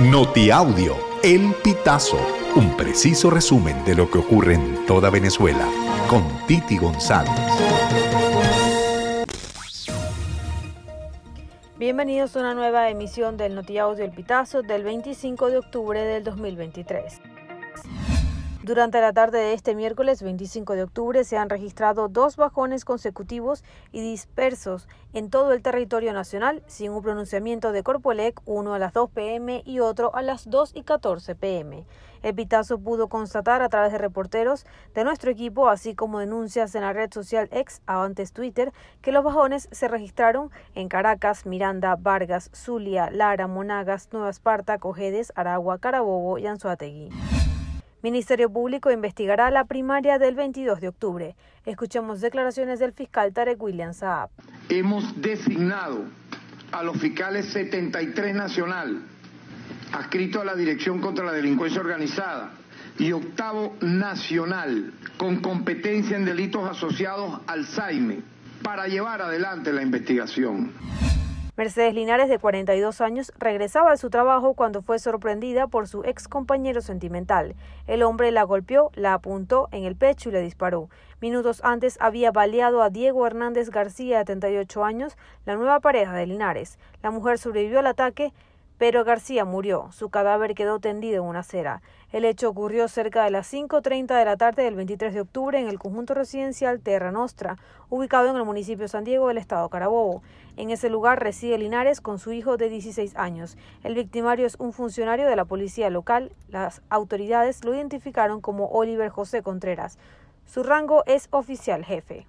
Notiaudio, El Pitazo, un preciso resumen de lo que ocurre en toda Venezuela, con Titi González. Bienvenidos a una nueva emisión del Notiaudio El Pitazo del 25 de octubre del 2023. Durante la tarde de este miércoles 25 de octubre se han registrado dos bajones consecutivos y dispersos en todo el territorio nacional, sin un pronunciamiento de Corpolec, uno a las 2 pm y otro a las 2 y 14 pm. El Pitazo pudo constatar a través de reporteros de nuestro equipo, así como denuncias en la red social ex, antes Twitter, que los bajones se registraron en Caracas, Miranda, Vargas, Zulia, Lara, Monagas, Nueva Esparta, Cojedes, Aragua, Carabobo y Anzuategui. Ministerio Público investigará la primaria del 22 de octubre. Escuchemos declaraciones del fiscal Tarek William Saab. Hemos designado a los fiscales 73 nacional, adscrito a la Dirección contra la Delincuencia Organizada, y octavo nacional, con competencia en delitos asociados al SAIME, para llevar adelante la investigación. Mercedes Linares, de 42 años, regresaba de su trabajo cuando fue sorprendida por su ex compañero sentimental. El hombre la golpeó, la apuntó en el pecho y le disparó. Minutos antes había baleado a Diego Hernández García, de 38 años, la nueva pareja de Linares. La mujer sobrevivió al ataque pero García murió. Su cadáver quedó tendido en una acera. El hecho ocurrió cerca de las 5.30 de la tarde del 23 de octubre en el conjunto residencial Terra Nostra, ubicado en el municipio San Diego del estado Carabobo. En ese lugar reside Linares con su hijo de 16 años. El victimario es un funcionario de la policía local. Las autoridades lo identificaron como Oliver José Contreras. Su rango es oficial jefe.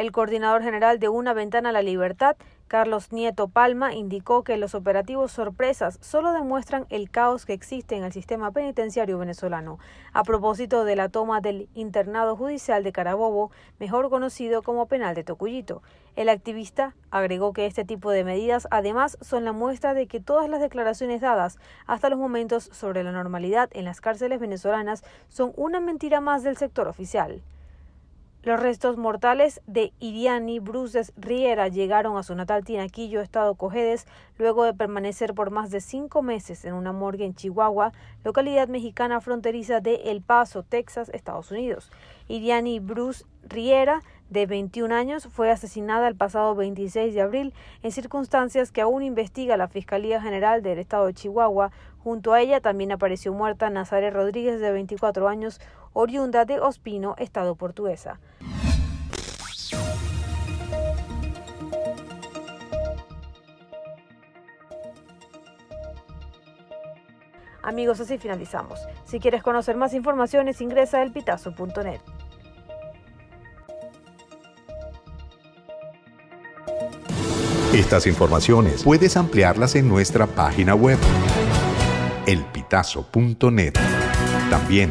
El coordinador general de Una Ventana a la Libertad, Carlos Nieto Palma, indicó que los operativos sorpresas solo demuestran el caos que existe en el sistema penitenciario venezolano, a propósito de la toma del internado judicial de Carabobo, mejor conocido como penal de Tocuyito. El activista agregó que este tipo de medidas además son la muestra de que todas las declaraciones dadas hasta los momentos sobre la normalidad en las cárceles venezolanas son una mentira más del sector oficial. Los restos mortales de Iriani Bruces Riera llegaron a su natal Tinaquillo, estado Cojedes, luego de permanecer por más de cinco meses en una morgue en Chihuahua, localidad mexicana fronteriza de El Paso, Texas, Estados Unidos. Iriani Bruce Riera, de 21 años, fue asesinada el pasado 26 de abril en circunstancias que aún investiga la Fiscalía General del Estado de Chihuahua. Junto a ella también apareció muerta Nazaret Rodríguez, de 24 años, oriunda de Ospino, Estado portuguesa. Amigos, así finalizamos. Si quieres conocer más informaciones, ingresa a elpitazo.net. Estas informaciones puedes ampliarlas en nuestra página web, elpitazo.net. También